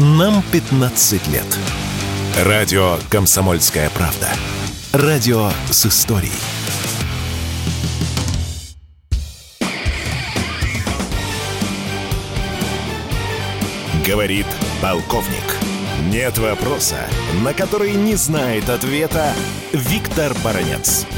Нам 15 лет. Радио «Комсомольская правда». Радио с историей. Говорит полковник. Нет вопроса, на который не знает ответа Виктор Баранец.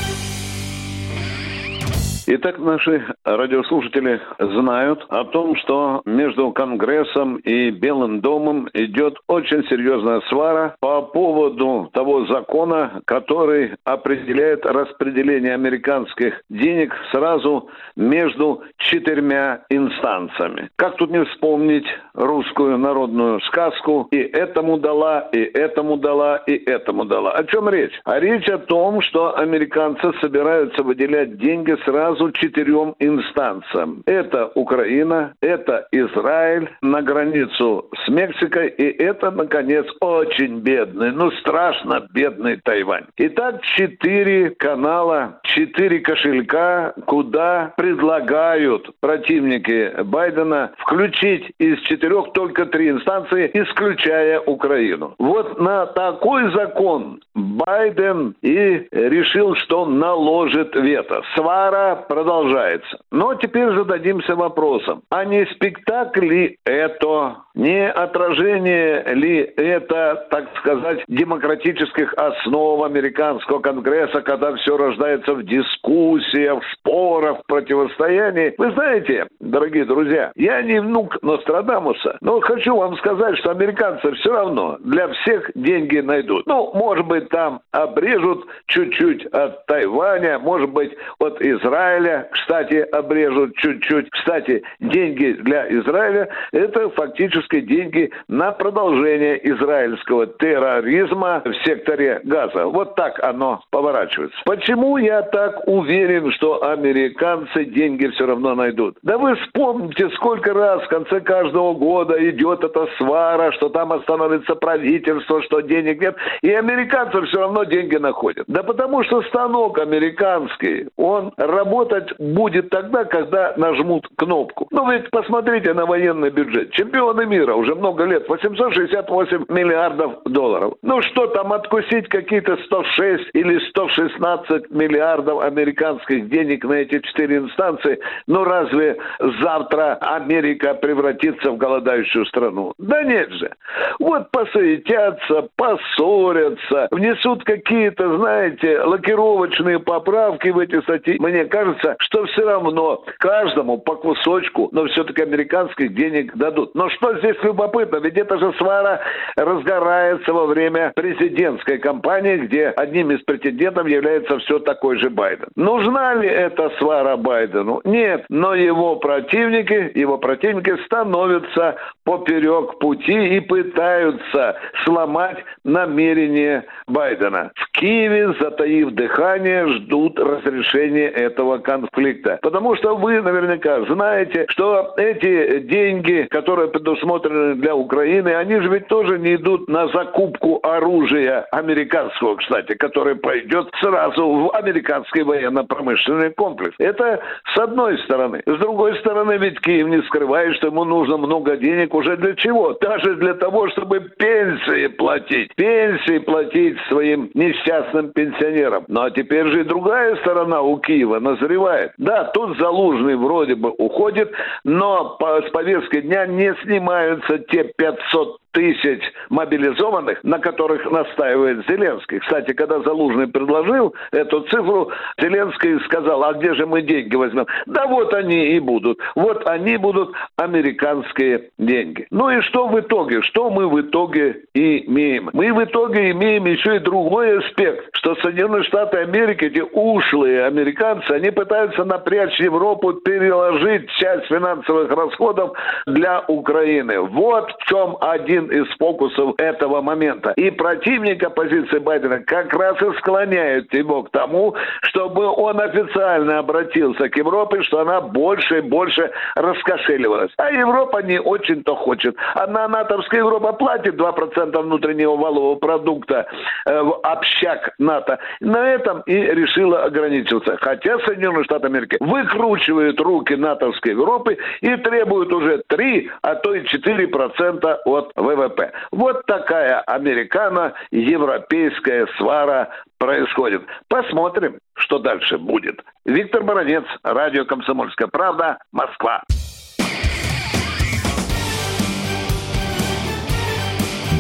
Итак, наши радиослушатели знают о том, что между Конгрессом и Белым домом идет очень серьезная свара по поводу того закона, который определяет распределение американских денег сразу между четырьмя инстанциями. Как тут не вспомнить русскую народную сказку «И этому дала, и этому дала, и этому дала». О чем речь? А речь о том, что американцы собираются выделять деньги сразу четырем инстанциям. Это Украина, это Израиль на границу с Мексикой, и это, наконец, очень бедный, ну страшно бедный Тайвань. Итак, четыре канала, четыре кошелька, куда предлагают противники Байдена включить из четырех только три инстанции, исключая Украину. Вот на такой закон Байден и решил, что наложит вето. Свара продолжается. Но теперь зададимся вопросом, а не спектакль ли это, не отражение ли это, так сказать, демократических основ американского конгресса, когда все рождается в дискуссиях, спорах, противостоянии? Вы знаете, дорогие друзья, я не внук Нострадамуса, но хочу вам сказать, что американцы все равно для всех деньги найдут. Ну, может быть, там обрежут чуть-чуть от Тайваня, может быть, от Израиля, кстати, обрежут чуть-чуть. Кстати, деньги для Израиля – это фактически деньги на продолжение израильского терроризма в секторе Газа. Вот так оно поворачивается. Почему я так уверен, что американцы деньги все равно найдут? Да вы вспомните, сколько раз в конце каждого года идет эта свара, что там остановится правительство, что денег нет. И американцы все равно деньги находят. Да потому что станок американский, он работать будет тогда, когда нажмут кнопку. Ну ведь посмотрите на военный бюджет. Чемпионы мира уже много лет. 868 миллиардов долларов. Ну что там откусить какие-то 106 или 116 миллиардов американских денег на эти четыре инстанции? Ну разве завтра Америка превратится в голодающую страну? Да нет же. Вот посуетятся, поссорятся, внесут какие-то, знаете, лакировочные поправки в эти статьи. Мне кажется, что все равно каждому по кусочку, но все-таки американских денег дадут. Но что здесь любопытно? Ведь это же свара разгорается во время президентской кампании, где одним из претендентов является все такой же Байден. Нужна ли эта свара Байдену? Нет. Но его противники, его противники становятся поперек пути и пытаются сломать намерение Байдена. В Киеве, затаив дыхание, ждут разрешения этого конфликта. Потому что вы наверняка знаете, что эти деньги, которые предусмотрены для Украины, они же ведь тоже не идут на закупку оружия американского, кстати, которое пойдет сразу в американский военно-промышленный комплекс. Это с одной стороны. С другой стороны, ведь Киев не скрывает, что ему нужно много денег уже для чего? Даже для того, чтобы пенсии платить. Пенсии платить своим несчастным пенсионерам. Ну а теперь же и другая сторона у Киева назревает. Да, тут Залужный вроде бы уходит, но с повестки дня не снимаются те 500 тысяч мобилизованных, на которых настаивает Зеленский. Кстати, когда Залужный предложил эту цифру, Зеленский сказал, а где же мы деньги возьмем? Да вот они и будут. Вот они будут американские деньги. Ну и что в итоге? Что мы в итоге имеем? Мы в итоге имеем еще и другой аспект, что Соединенные Штаты Америки, эти ушлые американцы, они пытаются напрячь Европу переложить часть финансовых расходов для Украины. Вот в чем один один из фокусов этого момента. И противник оппозиции Байдена как раз и склоняет его к тому, чтобы он официально обратился к Европе, что она больше и больше раскошеливалась. А Европа не очень-то хочет. Одна натовская Европа платит 2% внутреннего валового продукта э, в общак НАТО. На этом и решила ограничиться. Хотя Соединенные Штаты Америки выкручивают руки натовской Европы и требуют уже 3, а то и 4% от ВВП. ВВП. Вот такая американо-европейская свара происходит. Посмотрим, что дальше будет. Виктор Баранец, радио «Комсомольская правда», Москва.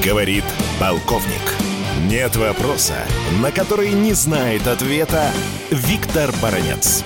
Говорит полковник. Нет вопроса, на который не знает ответа Виктор Баранец.